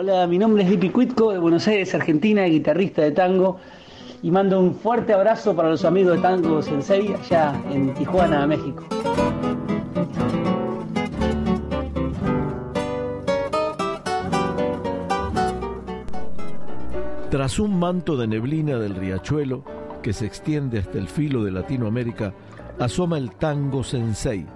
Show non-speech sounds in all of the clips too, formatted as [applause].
Hola, mi nombre es Lipi Cuitco de Buenos Aires, Argentina, guitarrista de tango. Y mando un fuerte abrazo para los amigos de Tango Sensei allá en Tijuana, México. Tras un manto de neblina del riachuelo que se extiende hasta el filo de Latinoamérica, asoma el tango sensei,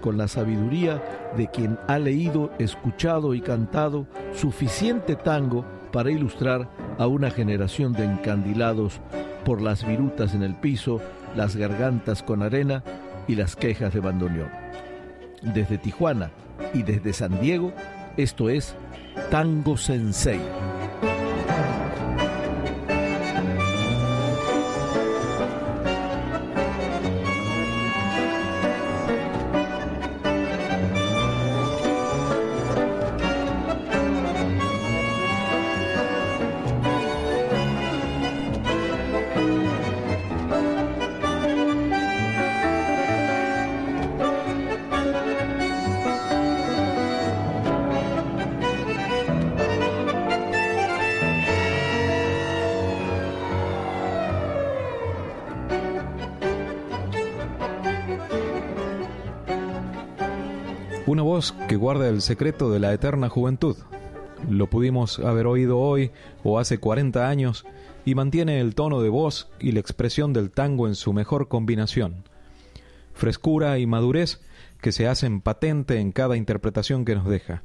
con la sabiduría de quien ha leído, escuchado y cantado suficiente tango para ilustrar a una generación de encandilados por las virutas en el piso, las gargantas con arena y las quejas de bandoneón. Desde Tijuana y desde San Diego, esto es Tango Sensei. Que guarda el secreto de la eterna juventud. Lo pudimos haber oído hoy o hace 40 años y mantiene el tono de voz y la expresión del tango en su mejor combinación. Frescura y madurez que se hacen patente en cada interpretación que nos deja.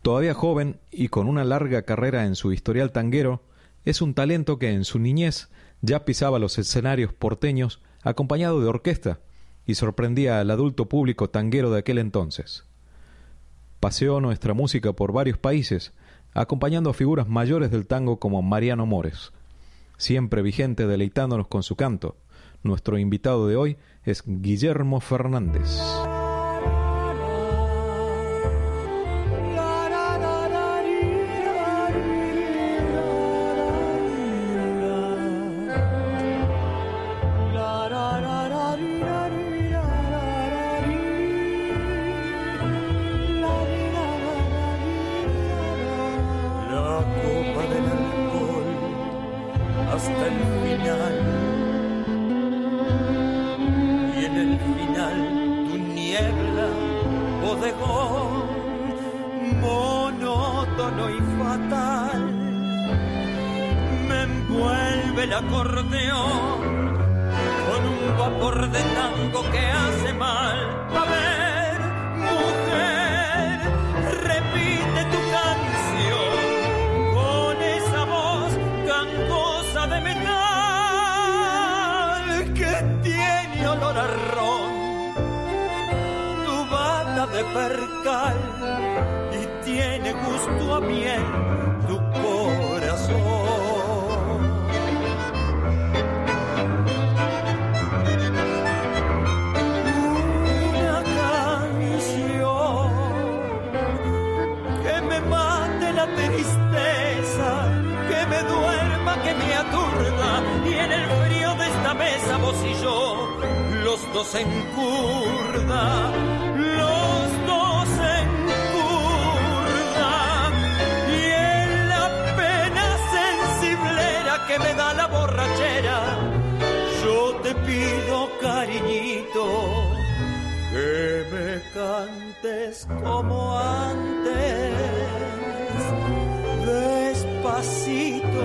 Todavía joven y con una larga carrera en su historial tanguero, es un talento que en su niñez ya pisaba los escenarios porteños acompañado de orquesta y sorprendía al adulto público tanguero de aquel entonces. Paseó nuestra música por varios países, acompañando a figuras mayores del tango como Mariano Mores. Siempre vigente deleitándonos con su canto, nuestro invitado de hoy es Guillermo Fernández. vos y yo, los dos en curda, los dos en curda. Y en la pena sensiblera que me da la borrachera, yo te pido cariñito que me cantes como antes, despacito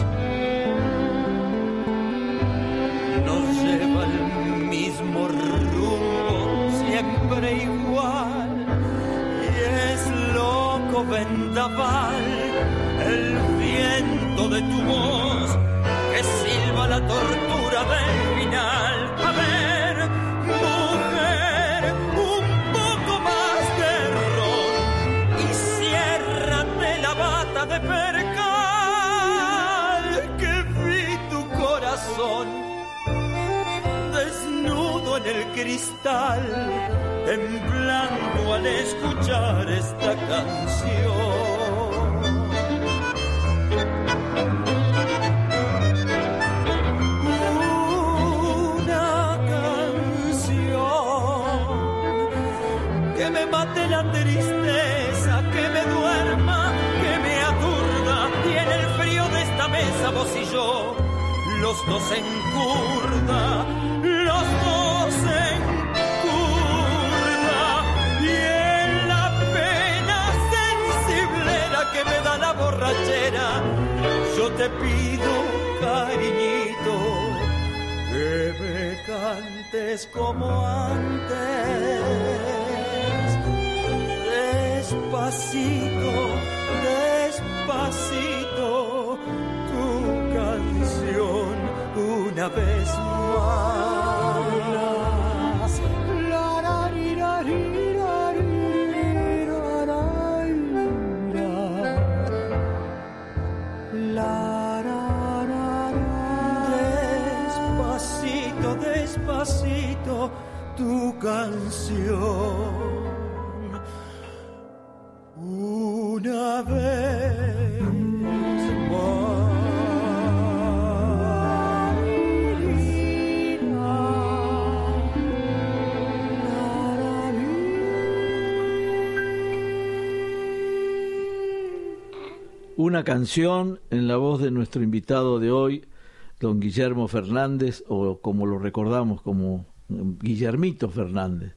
vendaval el viento de tu voz que silba la tortura del final. A ver, mujer, un poco más de ron y ciérrate la bata de percal que vi tu corazón desnudo en el cristal temblando al escuchar esta canción. Una canción que me mate la tristeza, que me duerma, que me aturda, y en el frío de esta mesa vos y yo, los dos en curda, como antes despacito, despacito, tu canción una vez más. Una canción en la voz de nuestro invitado de hoy, don Guillermo Fernández, o como lo recordamos como Guillermito Fernández.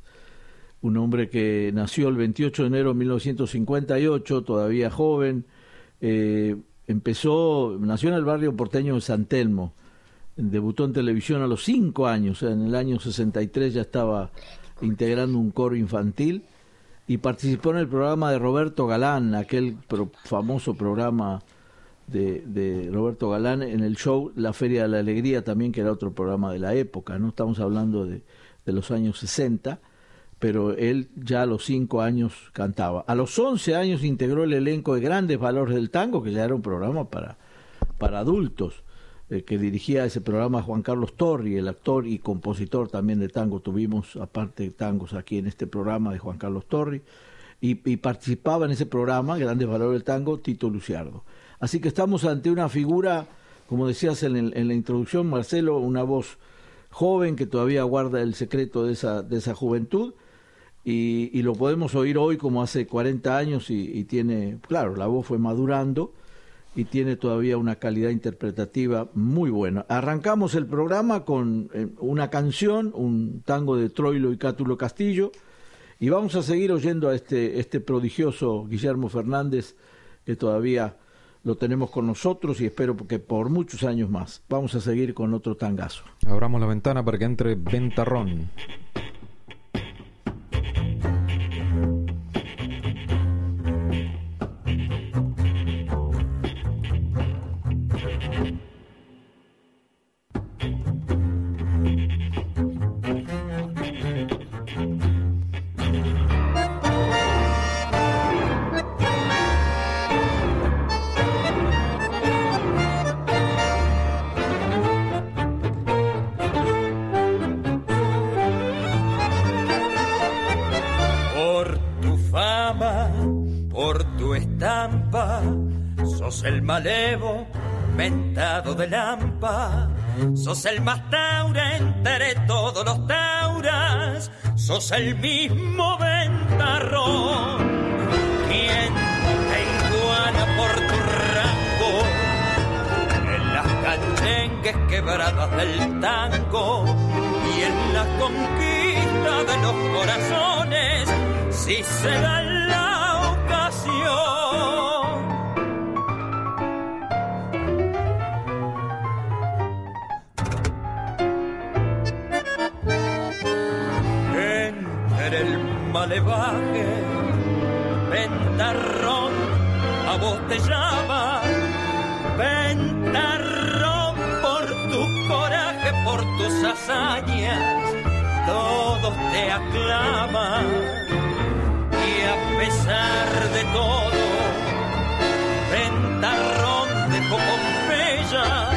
Un hombre que nació el 28 de enero de 1958, todavía joven, eh, empezó, nació en el barrio porteño de San Telmo, debutó en televisión a los cinco años, en el año 63 ya estaba integrando un coro infantil y participó en el programa de Roberto Galán, aquel pro, famoso programa de, de, Roberto Galán en el show La Feria de la Alegría también, que era otro programa de la época, no estamos hablando de, los años 60 pero él ya a los cinco años cantaba. A los once años integró el elenco de Grandes Valores del Tango, que ya era un programa para, para adultos, eh, que dirigía ese programa Juan Carlos Torri, el actor y compositor también de tango. Tuvimos, aparte, tangos aquí en este programa de Juan Carlos Torri, y, participaba en ese programa, Grandes Valores del Tango, Tito Luciardo. Así que estamos ante una figura, como decías en, la introducción, Marcelo, una voz joven que todavía guarda el secreto de esa, de esa juventud y, lo podemos oír hoy como hace 40 años y, tiene, claro, la voz fue madurando y tiene todavía una calidad interpretativa muy buena. Arrancamos el programa con eh, una canción, un tango de Troilo y Cátulo Castillo, y vamos a seguir oyendo a este, este prodigioso Guillermo Fernández, que todavía lo tenemos con nosotros y espero que por muchos años más. Vamos a seguir con otro tangazo. Abramos la ventana para que entre Ventarrón. El malevo mentado de lampa. Sos el más taura entre todos los tauras. Sos el mismo ventarrón. Quien te iguana por tu rango. En las canchengues quebradas del tango. Y en la conquista de los corazones. Si se da la malevaje, ventarrón, a vos te llama, ventarrón por tu coraje, por tus hazañas, todos te aclaman. Y a pesar de todo, ventarrón dejó Pompeya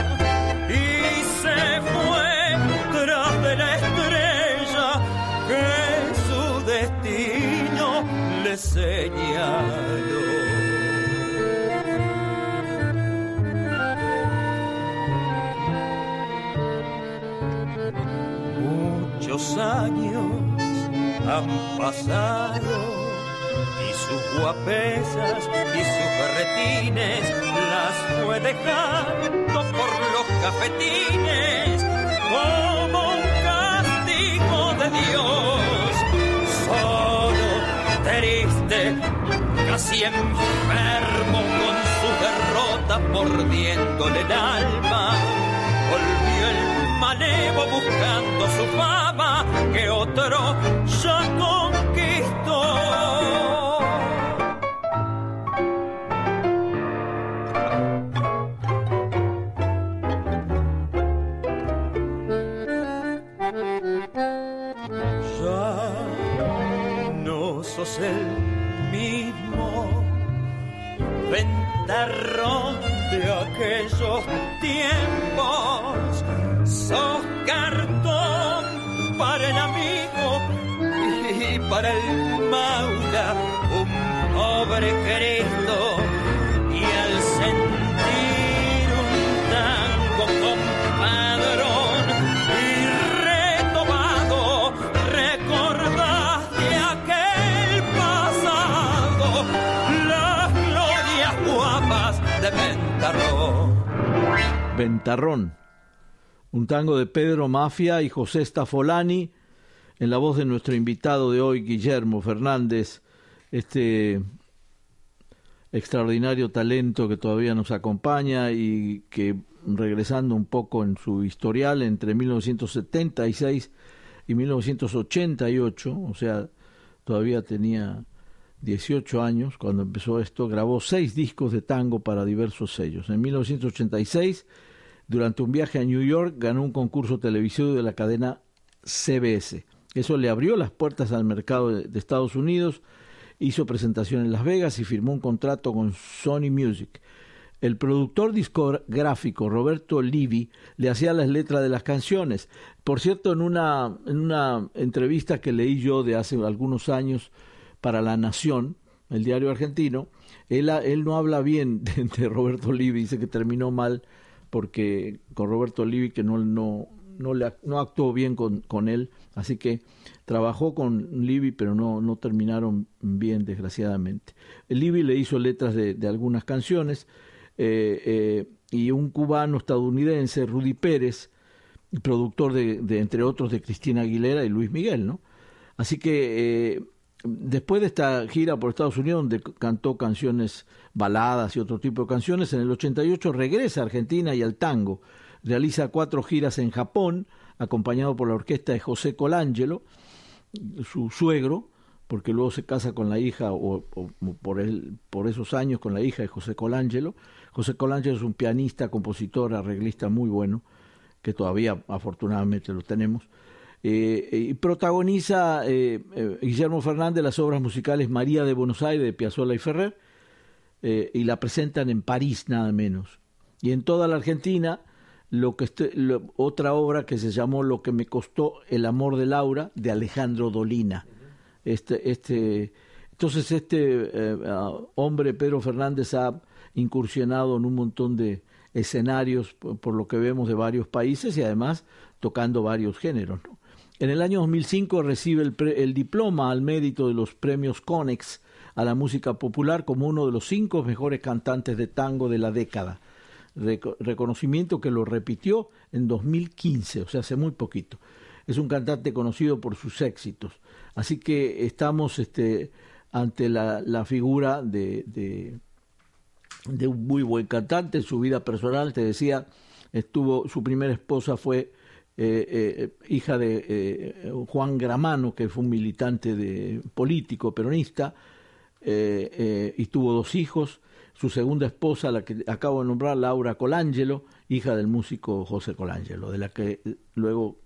Muchos años han pasado y sus guapesas y sus retines las fue dejando por los cafetines. Casi enfermo con su derrota mordiéndole el alma. Volvió el manevo buscando su fama que otro ya conquistó. Tiempos. Sos cartón para el amigo y para el maula, un pobre Cristo. Ventarrón, un tango de Pedro Mafia y José Stafolani, en la voz de nuestro invitado de hoy, Guillermo Fernández, este extraordinario talento que todavía nos acompaña y que regresando un poco en su historial entre 1976 y 1988, o sea, todavía tenía 18 años cuando empezó esto, grabó seis discos de tango para diversos sellos. En 1986 durante un viaje a New York ganó un concurso televisivo de la cadena CBS. Eso le abrió las puertas al mercado de Estados Unidos, hizo presentación en Las Vegas y firmó un contrato con Sony Music. El productor discográfico Roberto Livi le hacía las letras de las canciones. Por cierto, en una, en una entrevista que leí yo de hace algunos años para La Nación, el diario argentino, él, él no habla bien [laughs] de, de Roberto Livi, dice que terminó mal porque con Roberto Livi que no, no, no, le, no actuó bien con, con él, así que trabajó con Livi pero no, no terminaron bien desgraciadamente. Livi le hizo letras de, de algunas canciones eh, eh, y un cubano estadounidense, Rudy Pérez, productor de, de, entre otros de Cristina Aguilera y Luis Miguel, ¿no? Así que eh, después de esta gira por Estados Unidos, donde cantó canciones baladas y otro tipo de canciones, en el 88 regresa a Argentina y al tango. Realiza cuatro giras en Japón, acompañado por la orquesta de José Colangelo, su suegro, porque luego se casa con la hija, o, por, por esos años con la hija de José Colangelo. José Colangelo es un pianista, compositor, arreglista muy bueno, que todavía afortunadamente lo tenemos. Eh, y protagoniza eh, eh, Guillermo Fernández las obras musicales María de Buenos Aires de Piazzolla y Ferrer y la presentan en París nada menos. Y en toda la Argentina lo que este, otra obra que se llamó Lo que me costó el amor de Laura de Alejandro Dolina. Este, este, entonces este hombre Pedro Fernández ha incursionado en un montón de escenarios por, lo que vemos de varios países y además tocando varios géneros. En el año 2005 recibe el, el, diploma al mérito de los premios Conex a la música popular como uno de los cinco mejores cantantes de tango de la década. reconocimiento que lo repitió en 2015, o sea, hace muy poquito. Es un cantante conocido por sus éxitos. Así que estamos este, ante la, la figura de, de, un muy buen cantante. En su vida personal, te decía, estuvo, su primera esposa fue eh, eh, hija de eh, Juan Gramano, que fue un militante de, político peronista, y tuvo dos hijos. Su segunda esposa, la que acabo de nombrar, Laura Colangelo, hija del músico José Colangelo, de la que luego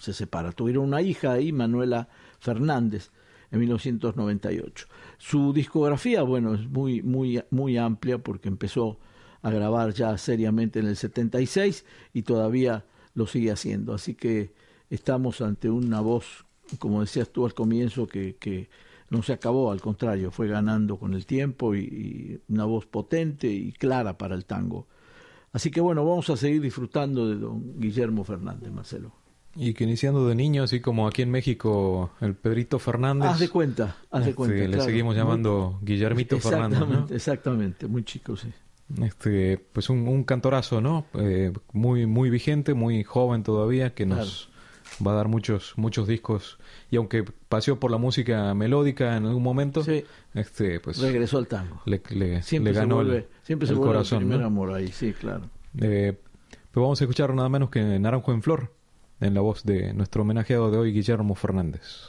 se separa. Tuvieron una hija ahí, Manuela Fernández, en 1998. Su discografía, bueno, es muy, muy, muy amplia porque empezó a grabar ya seriamente en el 76 y todavía lo sigue haciendo. Así que estamos ante una voz, como decías tú al comienzo, que no se acabó, al contrario, fue ganando con el tiempo y, y, una voz potente y clara para el tango. Así que bueno, vamos a seguir disfrutando de don Guillermo Fernández, Marcelo. Y que iniciando de niño, así como aquí en México, el Pedrito Fernández. Haz de cuenta, haz de este, cuenta. le seguimos llamando Guillermito [laughs] Fernández. ¿no? Exactamente, exactamente, muy chico, sí. Este, pues un, un cantorazo, ¿no? Eh, muy, muy vigente, muy joven todavía, que nos va a dar muchos, muchos discos. Y aunque paseó por la música melódica en algún momento, Sí. este, pues Regresó al tango. le, le- Siempre le se ganó vuelve, el, siempre se el vuelve corazón. el primer ¿no? amor ahí, sí, claro. Eh, pues vamos a escuchar nada menos que Naranjo en Flor, en la voz de nuestro homenajeado de hoy, Guillermo Fernández.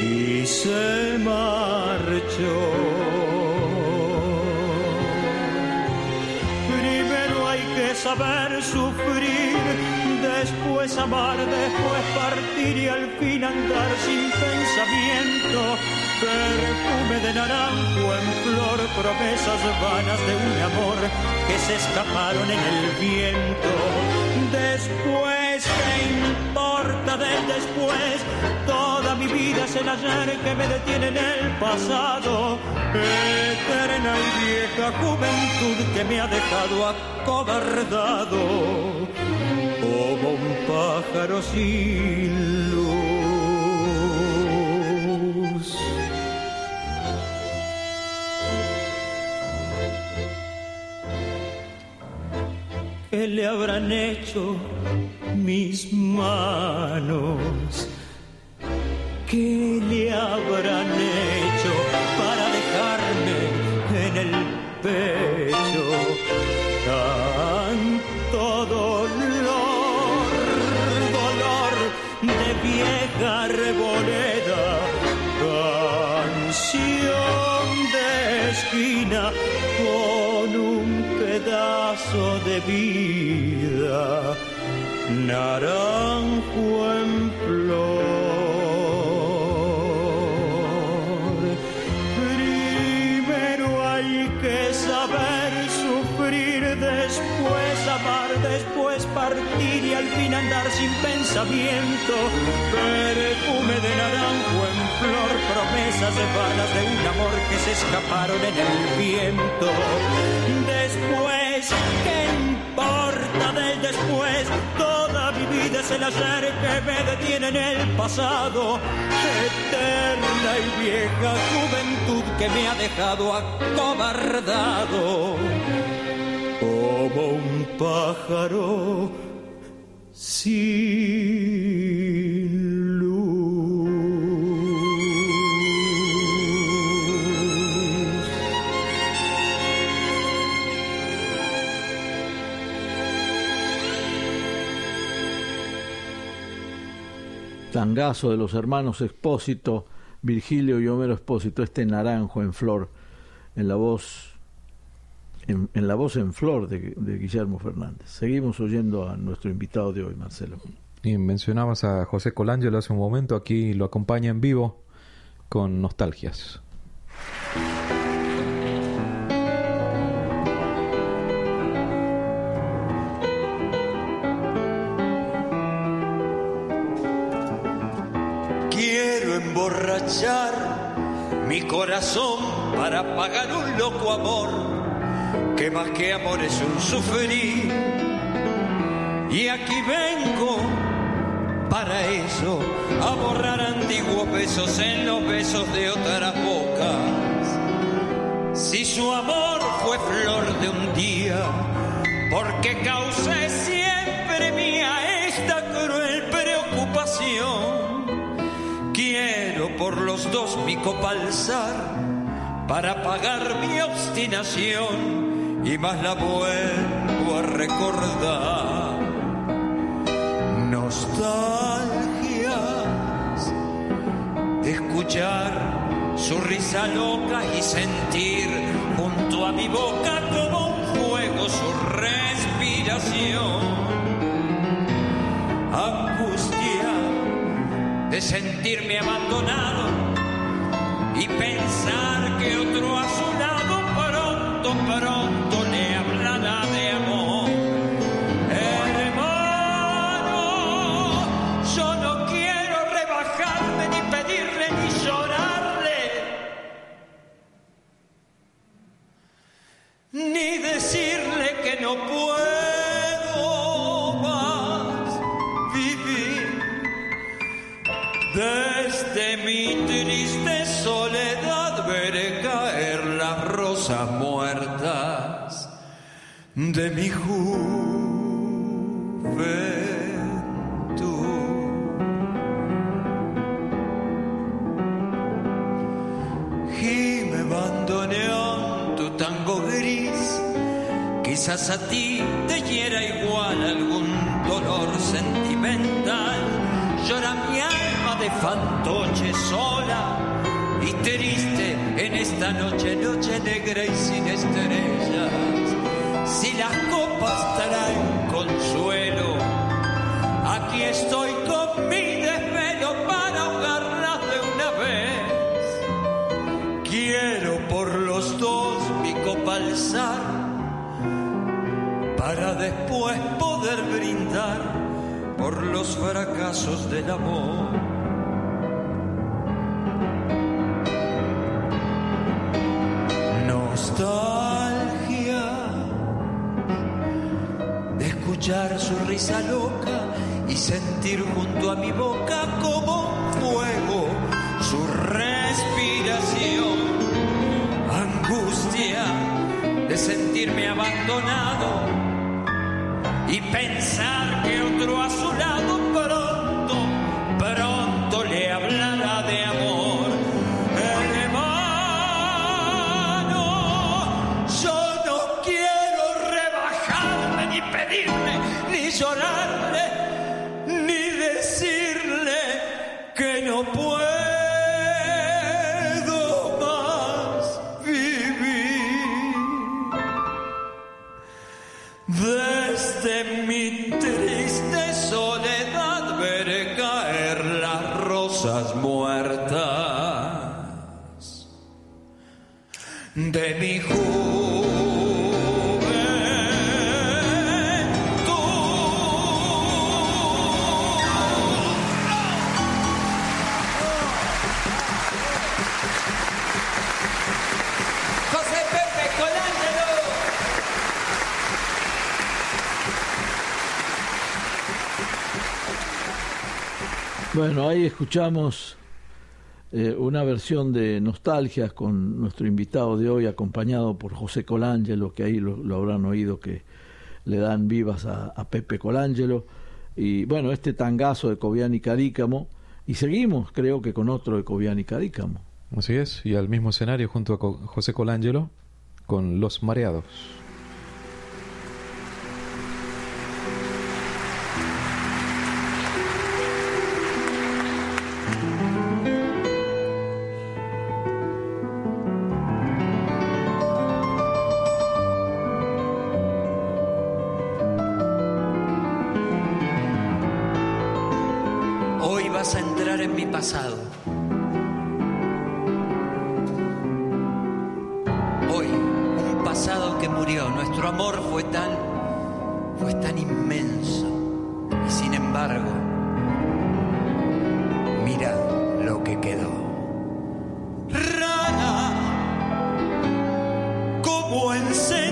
y se marchó. Primero hay que saber sufrir, después amar, después partir y al fin andar sin pensamiento. Perfume de naranjo en flor, promesas vanas de un amor que se escaparon en el viento. Después, ¿qué importa del después? Toda mi vida es el ayer que me detiene en el pasado. Eterna y vieja juventud que me ha dejado acobardado como un pájaro sin luz. ¿Qué le habrán hecho mis manos? ¿Qué le habrán pensamiento. Perfume de naranjo en flor, promesas de balas de un amor que se escaparon en el viento. Después, ¿qué importa del después? Toda mi vida es el ayer que me detiene en el pasado. Eterna y vieja juventud que me ha dejado acobardado como un pájaro sin Tangazo de los hermanos Expósito, Virgilio y Homero Expósito, este naranjo en flor, en la voz en, la voz en flor de, de Guillermo Fernández. Seguimos oyendo a nuestro invitado de hoy, Marcelo. Y mencionabas a José Colangelo hace un momento, aquí lo acompaña en vivo con nostalgias. Mi corazón para pagar un loco amor, que más que amor es un sufrir. Y aquí vengo para eso, a borrar antiguos besos en los besos de otras bocas. Si su amor fue flor de un día, porque causé por los dos mi copa alzar para pagar mi obstinación y más la vuelvo a recordar. Nostalgias de risa loca y sentir junto a mi boca como un fuego su respiración. De sentirme abandonado y pensar que otro a su lado pronto, pronto muertas de mi juventud. Y me bandoneón tu tango gris, quizás a ti te hiera igual algún dolor sentimental. Llora mi alma de fantoche sola y triste en esta noche, noche y sin estrellas. Si las copas traen consuelo, aquí estoy con mi desvelo para ahogarlas de una vez. Quiero por los dos mi copa alzar para después poder brindar por los fracasos del amor. Loca y sentir junto a mi boca como Bueno, ahí escuchamos eh, una versión de Nostalgias con nuestro invitado de hoy, acompañado por José Colangelo, que ahí lo, habrán oído que le dan vivas a, Pepe Colangelo. Y bueno, este tangazo de Cobian y Carícamo. Y seguimos, creo que con otro de Cobian y Carícamo. Así es, y al mismo escenario junto a José Colangelo con Los Mareados. Como encendida,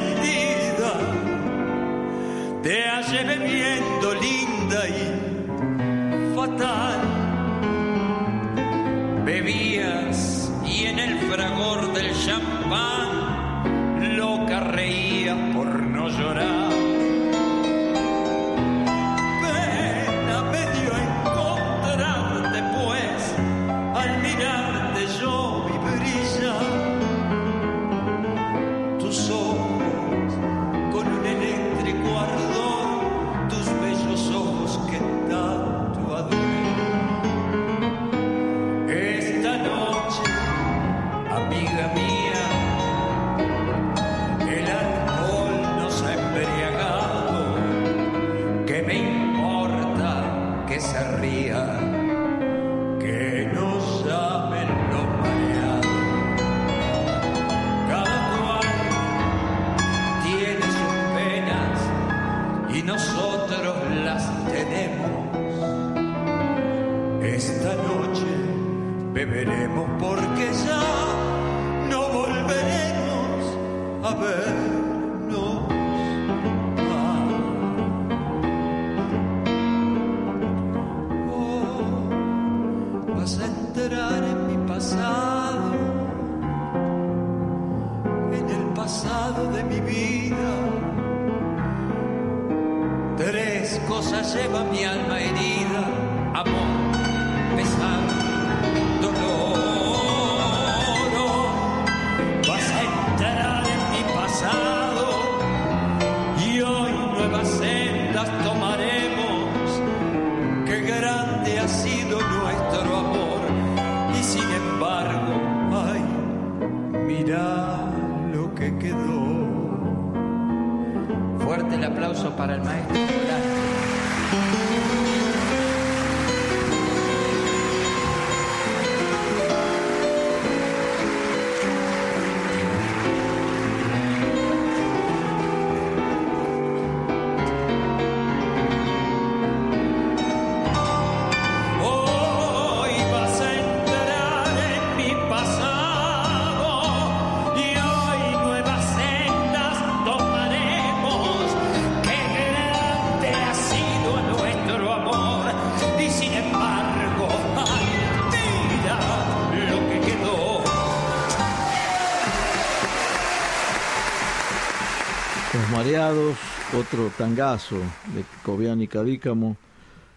otro tangazo de Cobian y Cadícamo,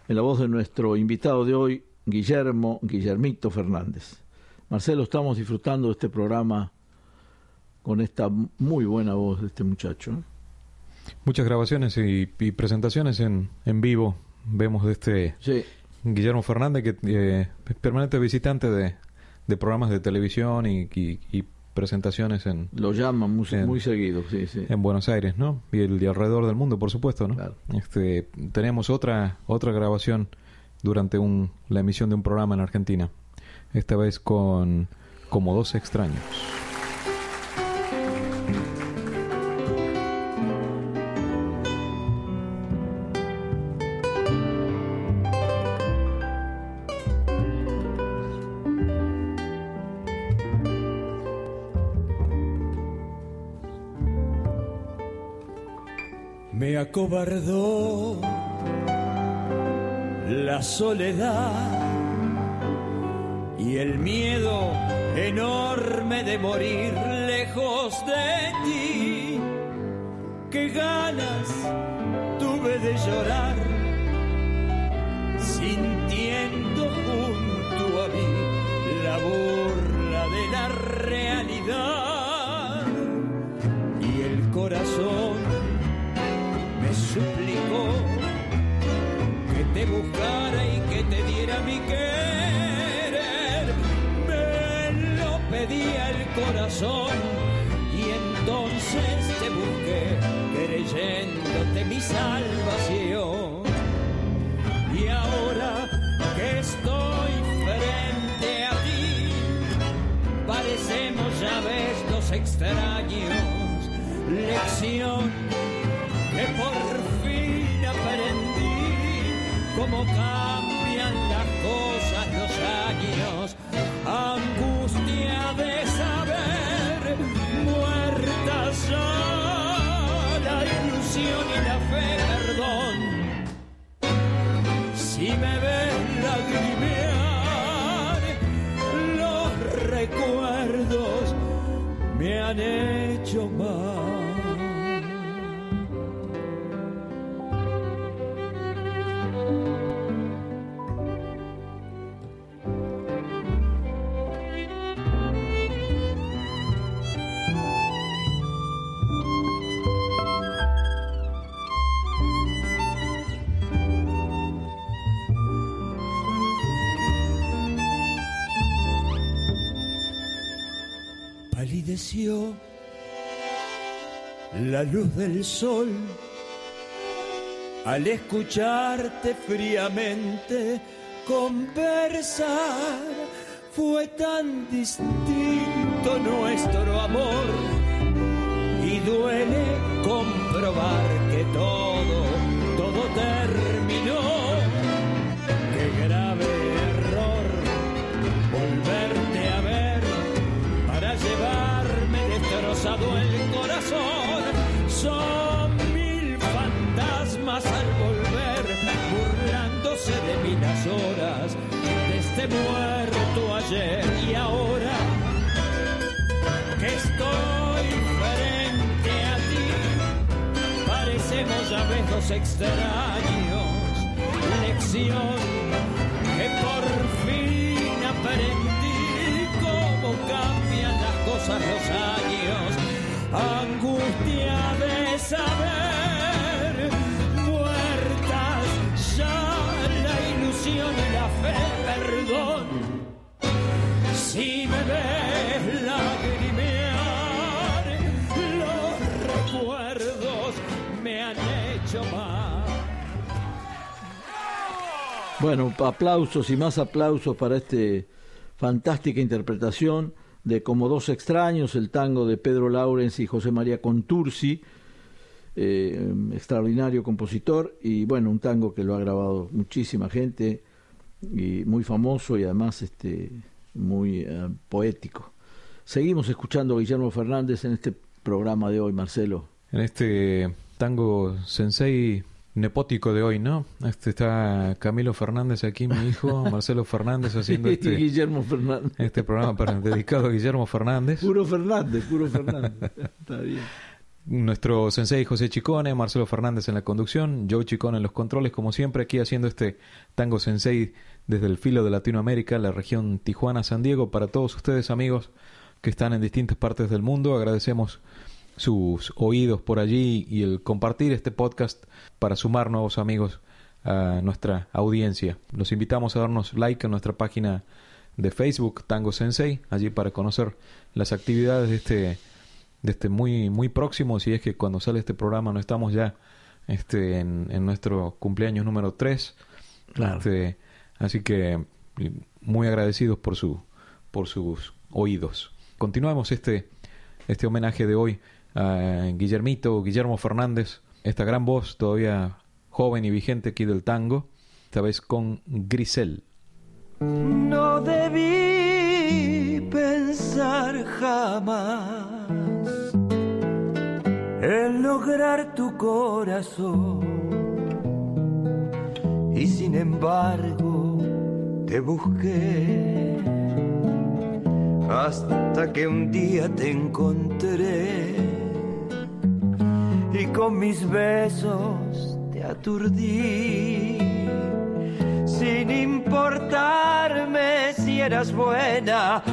en la voz de nuestro invitado de hoy, Guillermo Guillermito Fernández. Marcelo, estamos disfrutando de este programa con esta muy buena voz de este muchacho. Muchas grabaciones y, y presentaciones en, en vivo. Vemos de este Sí, Guillermo Fernández, que eh, es permanente visitante de, de programas de televisión y, y- y presentaciones en, lo llaman muy, muy seguido, sí, sí. en Buenos Aires, ¿no? Y el de alrededor del mundo, por supuesto, ¿no? Claro. Este, tenemos otra otra grabación durante un, la emisión de un programa en Argentina. Esta vez con Como dos extraños. Acobardó la soledad y el miedo enorme de morir lejos de ti. Qué ganas tuve de llorar te diera mi querer. Me lo pedía el corazón y entonces te busqué creyéndote mi salvación. Y ahora que estoy frente a ti, parecemos ya ves dos extraños. Lección que por fin aprendí cómo cambian me la luz del sol al escucharte fríamente conversar. Fue tan distinto nuestro amor y duele comprobar muerto ayer y ahora que estoy frente a ti, parecemos a veces dos extraños. Lección que por fin aprendí cómo cambian las cosas los años. Angustia de saber, perdón. Si me ves lagrimear, los recuerdos me han hecho mal. Bueno, aplausos y más aplausos para este fantástica interpretación de Como dos extraños, el tango de Pedro Laurens y José María Contursi, eh, extraordinario compositor y bueno, un tango que lo ha grabado muchísima gente y muy famoso y además este muy eh, poético. Seguimos escuchando a Guillermo Fernández en este programa de hoy, Marcelo. En este tango sensei nepótico de hoy, ¿no? Este está Camilo Fernández aquí, mi hijo, [laughs] Marcelo Fernández haciendo este, Guillermo Fernández. este programa para, dedicado a Guillermo Fernández. Puro Fernández, puro Fernández. [laughs] Está bien. Nuestro sensei José Chicone, Marcelo Fernández en la conducción, Joe Chicone en los controles, como siempre aquí haciendo este tango sensei desde el filo de Latinoamérica, la región Tijuana-San Diego, para todos ustedes amigos que están en distintas partes del mundo. Agradecemos sus oídos por allí y el compartir este podcast para sumar nuevos amigos a nuestra audiencia. Los invitamos a darnos like en nuestra página de Facebook Tango Sensei, allí para conocer las actividades de este de este muy muy próximo, si es que cuando sale este programa no estamos ya este en, en nuestro cumpleaños número 3. Claro. Este, así que muy agradecidos por su por sus oídos. Continuamos este este homenaje de hoy a Guillermito, Guillermo Fernández, esta gran voz todavía joven y vigente aquí del tango, esta vez con Grisel. No debí pensar jamás en lograr tu corazón. Y sin embargo te busqué hasta que un día te encontré. Y con mis besos te aturdí sin importarme si eras buena.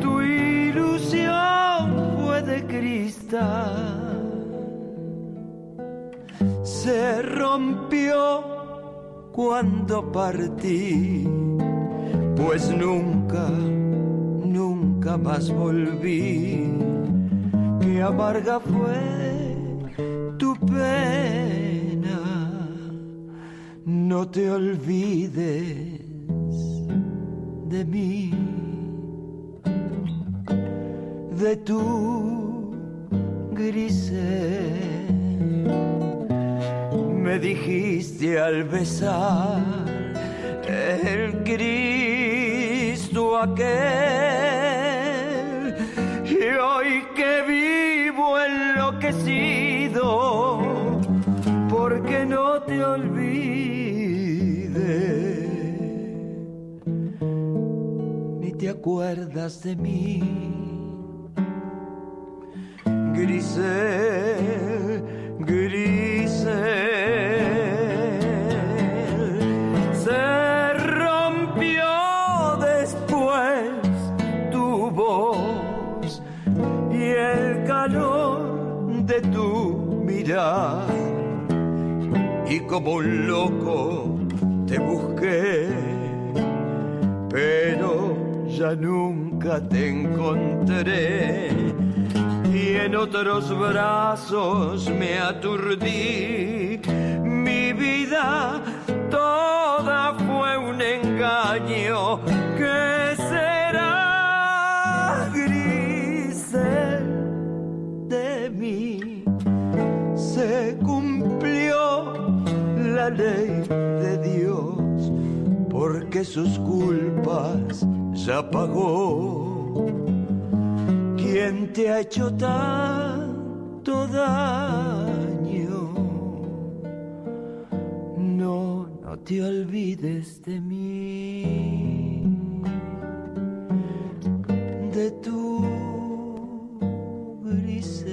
Tu ilusión fue de cristal se rompió cuando partí. Pues nunca nunca más volví. Qué amarga fue tu pena. No te olvides de mí, de tu grisel. Me dijiste al besar el Cristo aquel, y hoy que vivo enloquecido, porque no te olvides, ni te acuerdas de mí. Grisel, Grisel, se rompió después tu voz y el calor de tu mirar y como un loco te busqué, pero ya nunca te encontré. En otros brazos me aturdí, mi vida toda fue un engaño que será gris de mí. Se cumplió la ley de Dios porque sus culpas ya pagó. ¿Quién te ha hecho tanto daño? No, no te olvides de mí, de tu grisel.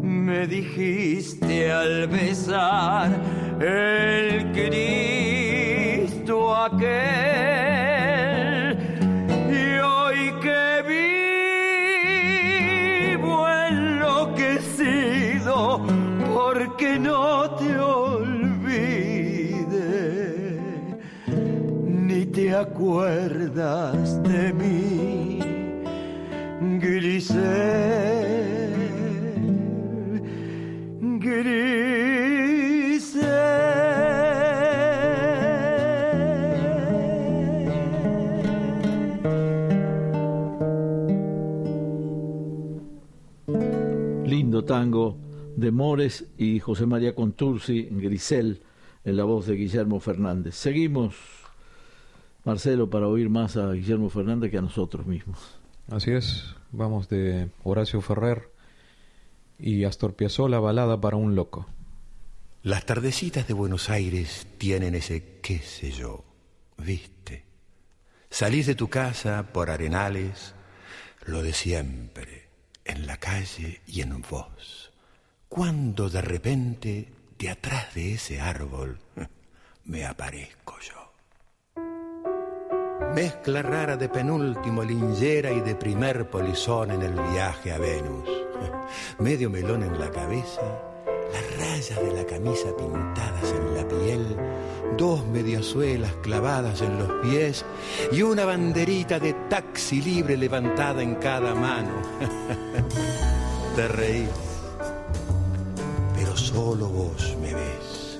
Me dijiste al besar el Cristo aquel. No te olvide, ni te acuerdas de mí, Grisel, Lindo tango de Mores y José María Contursi, Grisel, en la voz de Guillermo Fernández. Seguimos, Marcelo, para oír más a Guillermo Fernández que a nosotros mismos. Así es, vamos de Horacio Ferrer y Astor Piazzolla, balada para un loco. Las tardecitas de Buenos Aires tienen ese qué sé yo, viste. Salís de tu casa por arenales, lo de siempre, en la calle y en vos. Cuando de repente, de atrás de ese árbol, [laughs] me aparezco yo. Mezcla rara de penúltimo lingera y de primer polizón en el viaje a Venus. [laughs] Medio melón en la cabeza, las rayas de la camisa pintadas en la piel, dos mediasuelas clavadas en los pies y una banderita de taxi libre levantada en cada mano. [laughs] Te pero solo vos me ves,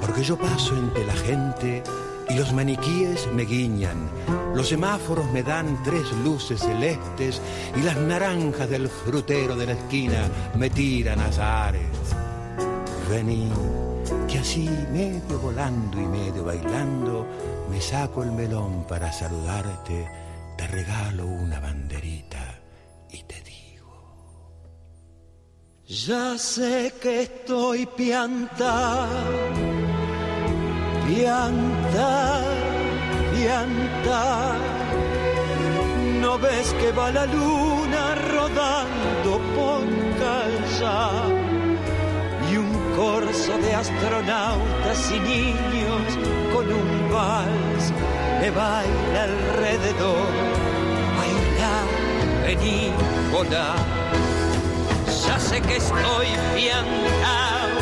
porque yo paso entre la gente y los maniquíes me guiñan, los semáforos me dan tres luces celestes y las naranjas del frutero de la esquina me tiran azares. Vení, que así medio volando y medio bailando, me saco el melón para saludarte, te regalo una banderita y te. Ya sé que estoy pianta, pianta, pianta. No ves que va la luna rodando por calza y un corso de astronautas y niños con un vals me baila alrededor. Baila, vení. Que estoy piantao,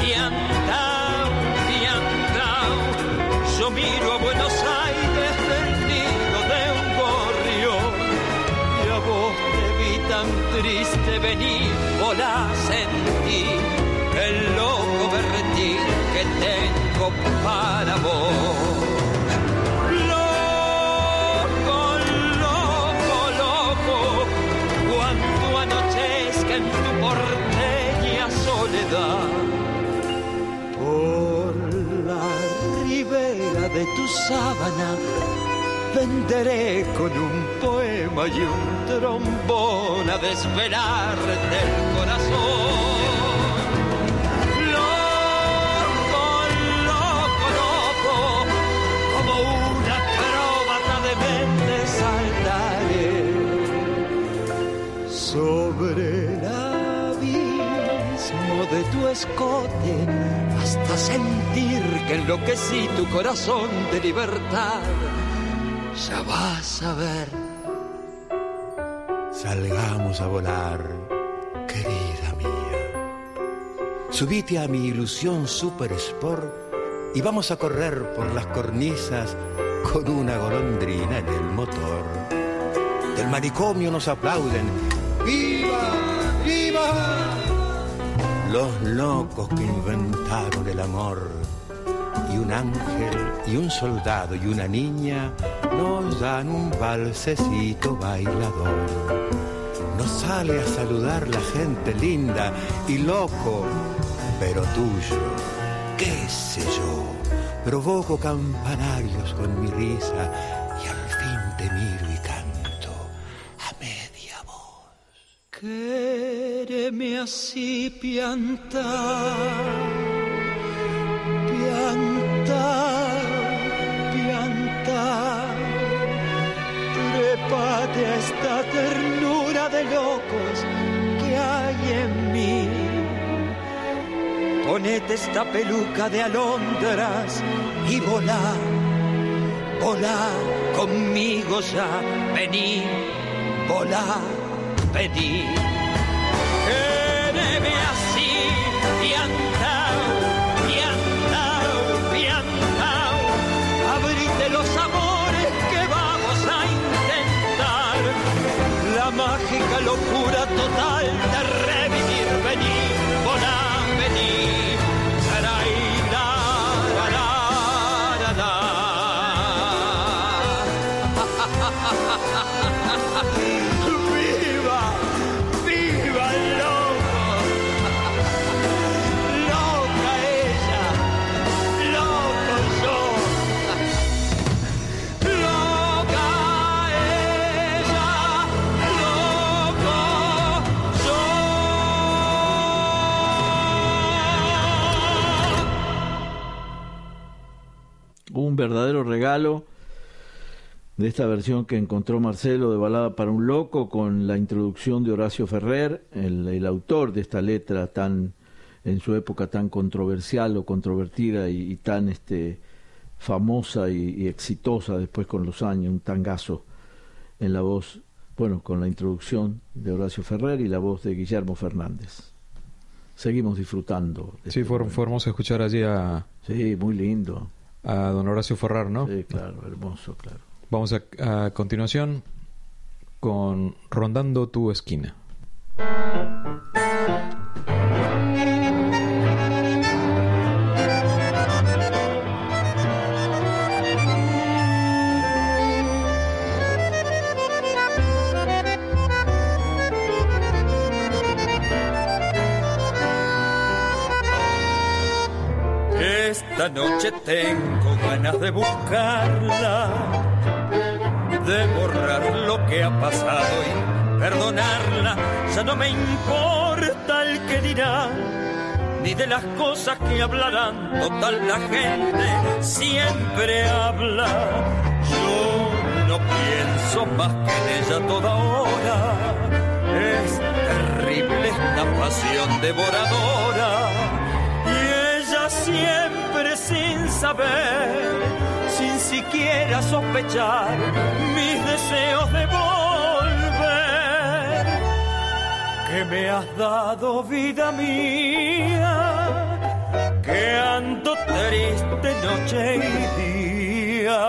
piantao, piantao. Yo miro a Buenos Aires perdido de un gorrión y a vos te vi tan triste venir, volá, sentí el loco berretín que tengo para vos. Por la ribera de tu sábana venderé con un poema y un trombón a desvelarte el corazón. De tu escote hasta sentir que enloquecí tu corazón de libertad. Ya vas a ver. Salgamos a volar, querida mía. Subite a mi ilusión super sport y vamos a correr por las cornisas con una golondrina en el motor. Del manicomio nos aplauden. ¡Viva! ¡Viva! Los locos que inventaron el amor. Y un ángel y un soldado y una niña nos dan un balsecito bailador. Nos sale a saludar la gente linda y loco, pero tuyo, qué sé yo. Provoco campanarios con mi risa así piantar, piantar, piantar. Trépate a esta ternura de locos que hay en mí. Ponete esta peluca de alondras y volá, volá conmigo ya, vení, volá, vení. Locura total de revivir, vení, Un verdadero regalo de esta versión que encontró Marcelo de Balada para un Loco con la introducción de Horacio Ferrer, el, el autor de esta letra tan en su época tan controversial o controvertida y, y tan este famosa y, y, exitosa después con los años, un tangazo en la voz, bueno, con la introducción de Horacio Ferrer y la voz de Guillermo Fernández. Seguimos disfrutando. Sí, este fue, fue, hermoso escuchar allí a... Sí, muy lindo. A don Horacio Ferrer, ¿no? Sí, claro, hermoso, claro. Vamos a, a continuación con Rondando tu esquina. Noche tengo ganas de buscarla, de borrar lo que ha pasado y perdonarla. Ya no me importa el que dirá, ni de las cosas que hablarán. Total, la gente siempre habla. Yo no pienso más que en ella toda hora. Es terrible esta pasión devoradora siempre sin saber, sin siquiera sospechar mis deseos de volver. Que me has dado vida mía, que ando triste noche y día,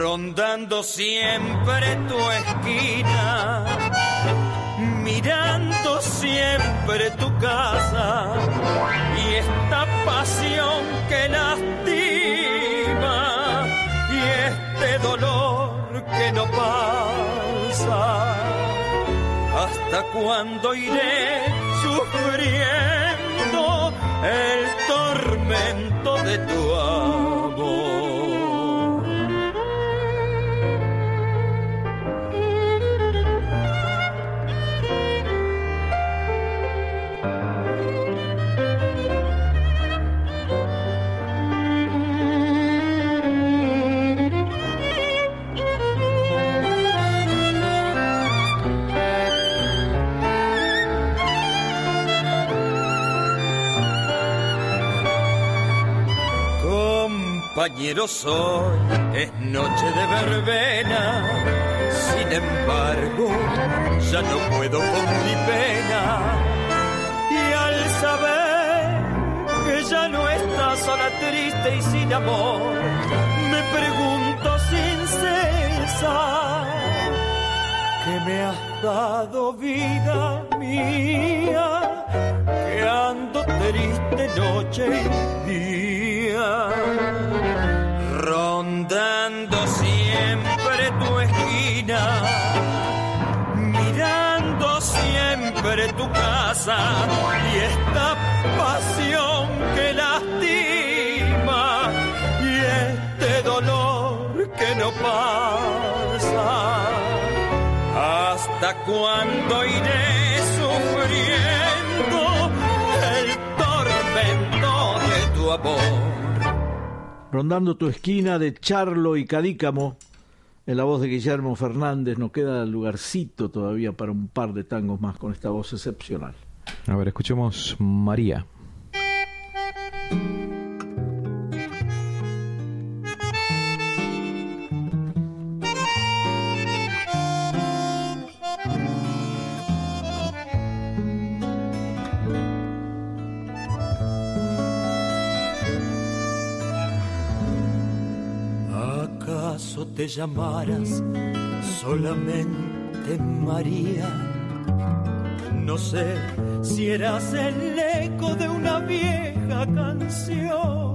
rondando siempre tu esquina mirando siempre tu casa y esta pasión que lastima y este dolor que no pasa. ¿Hasta cuándo iré sufriendo el tormento de tu amor? Compañero soy, es noche de verbena, sin embargo, ya no puedo con mi pena. Y al saber que ya no estás sola, triste y sin amor, me pregunto sin cesar, ¿qué me has dado vida mía? paseando triste noche y día, rondando siempre tu esquina, mirando siempre tu casa y esta pasión que lastima y este dolor que no pasa. ¿Hasta cuándo iré sufriendo el tormento de tu amor? Rondando tu esquina de Charlo y Cadícamo, en la voz de Guillermo Fernández, nos queda lugarcito todavía para un par de tangos más con esta voz excepcional. A ver, escuchemos María. Llamaras solamente María? No sé si eras el eco de una vieja canción.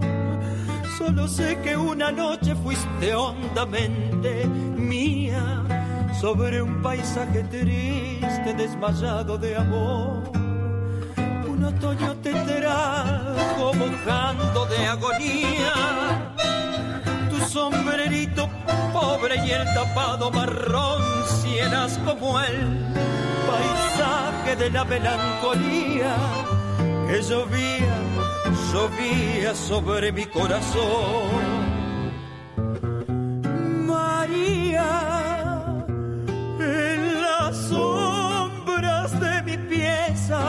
Solo sé que una noche fuiste hondamente mía sobre un paisaje triste, desmayado de amor. Un otoño te trajo mojando de agonía sombrerito pobre y el tapado marrón, si eras como el paisaje de la melancolía que llovía, llovía sobre mi corazón. María, en las sombras de mi pieza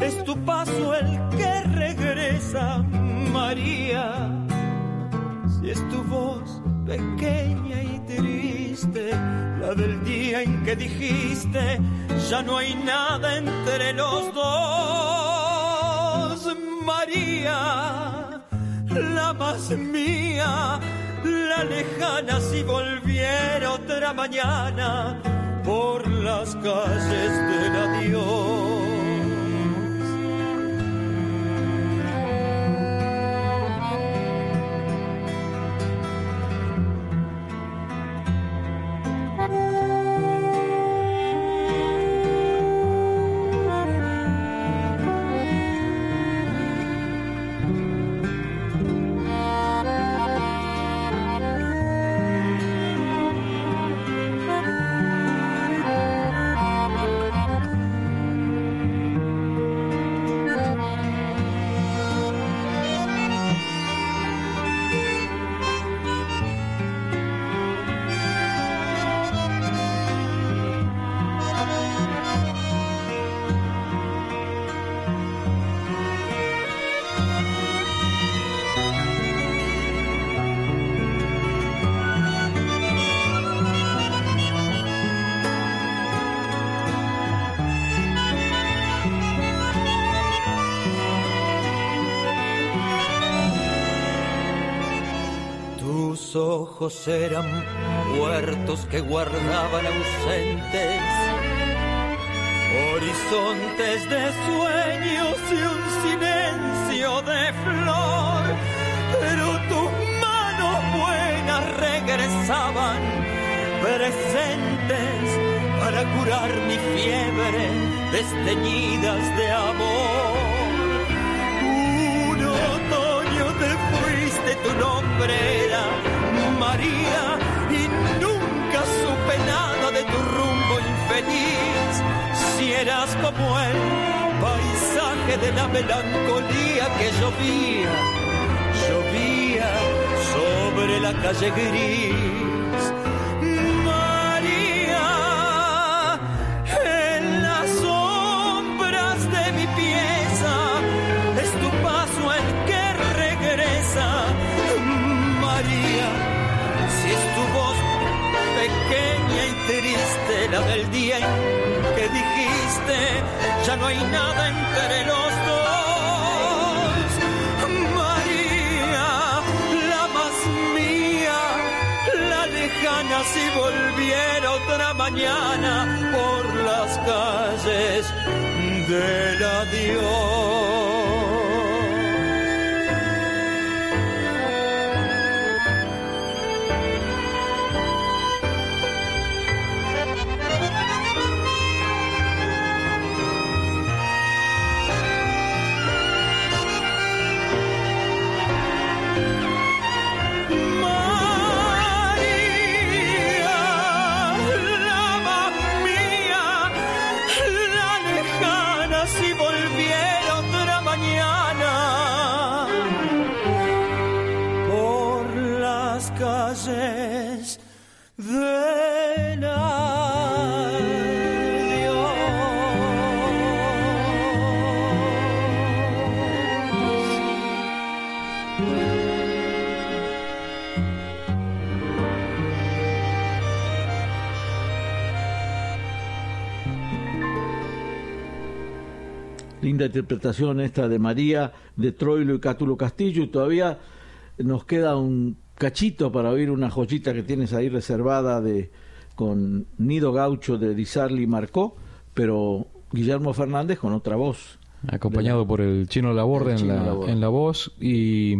es tu paso el que regresa, María pequeña y triste, la del día en que dijiste, ya no hay nada entre los dos. María, la más mía, la lejana si volviera otra mañana por las calles del adiós. Eran puertos que guardaban ausentes, horizontes de sueños y un silencio de flor. Pero tus manos buenas regresaban presentes para curar mi fiebre, desteñidas de amor. Un otoño te fuiste, tu nombre era María y nunca supe nada de tu rumbo infeliz. Si eras como el paisaje de la melancolía que llovía, llovía sobre la calle gris. Triste, la del día en que dijiste, ya no hay nada entre los dos. María, la más mía, la lejana si volviera otra mañana por las calles del adiós. linda interpretación esta de María, de Troilo y Cátulo Castillo, y todavía nos queda un cachito para oír una joyita que tienes ahí reservada de con Nido Gaucho de Disarli Marcó, pero Guillermo Fernández con otra voz. Acompañado por el Chino Laborde, en, la, en la voz y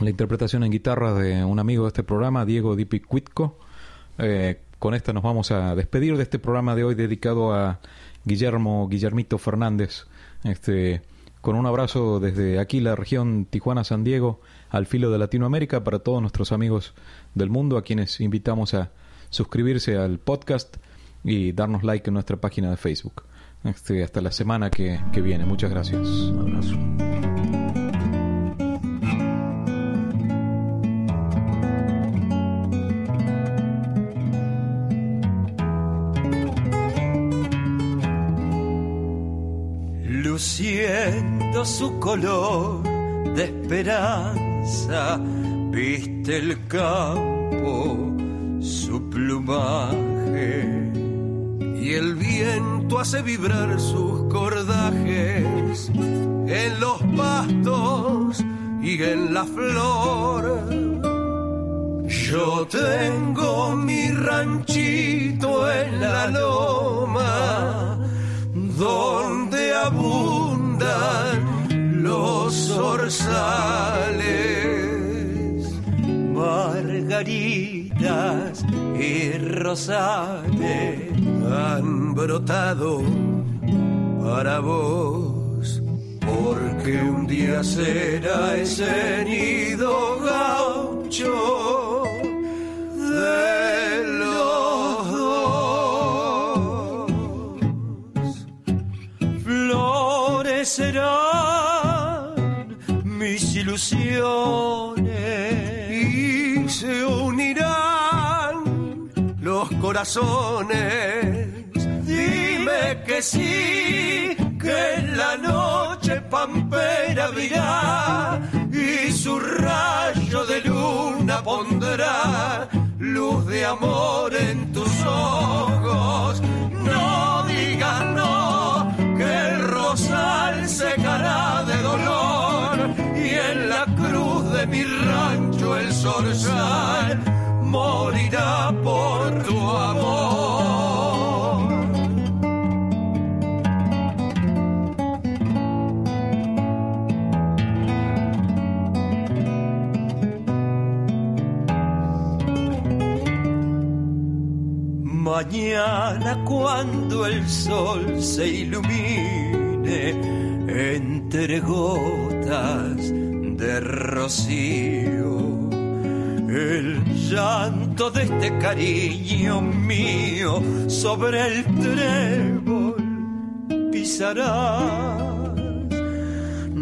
la interpretación en guitarra de un amigo de este programa, Diego Dipicuitco. Eh, con esta nos vamos a despedir de este programa de hoy dedicado a Guillermo Guillermito Fernández. Este, con un abrazo desde aquí, la región Tijuana-San Diego, al filo de Latinoamérica, para todos nuestros amigos del mundo, a quienes invitamos a suscribirse al podcast y darnos like en nuestra página de Facebook. Este, hasta la semana que, que viene. Muchas gracias. Un abrazo. luciendo su color de esperanza, viste el campo, su plumaje, y el viento hace vibrar sus cordajes en los pastos y en la flor. Yo tengo mi ranchito en la loma donde abundan los zorzales, margaritas y rosales han brotado para vos, porque un día será ese nido gaucho de los mis y se unirán los corazones. Dime que sí, que en la noche pampera virá y su rayo de luna pondrá luz de amor en tus ojos. No digas no el rosal secará de dolor y en la cruz de mi rancho el zorzal morirá por tu amor. Mañana cuando el sol se ilumine entre gotas de rocío, el llanto de este cariño mío sobre el trébol pisará.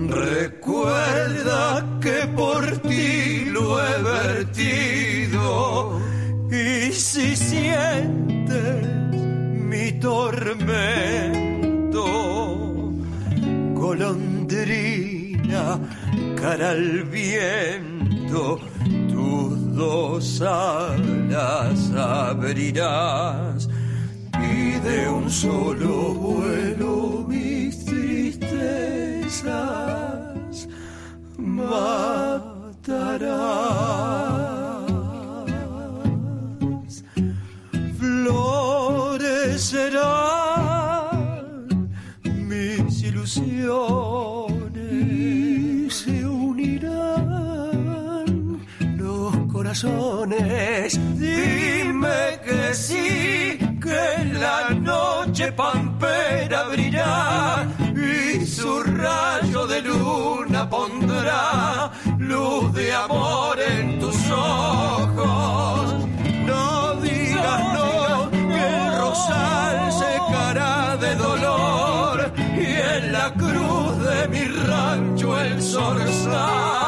Recuerda que por ti lo he vertido y si sientes mi tormento, golondrina, cara al viento, tus dos alas abrirás y de un solo vuelo mis tristezas matarás. serán se unirán los corazones. Dime que sí, que la noche pampera abrirá y su rayo de luna pondrá luz de amor en tus ojos. No digas no el rosal secará de dolor la cruz de mi rancho el zorzal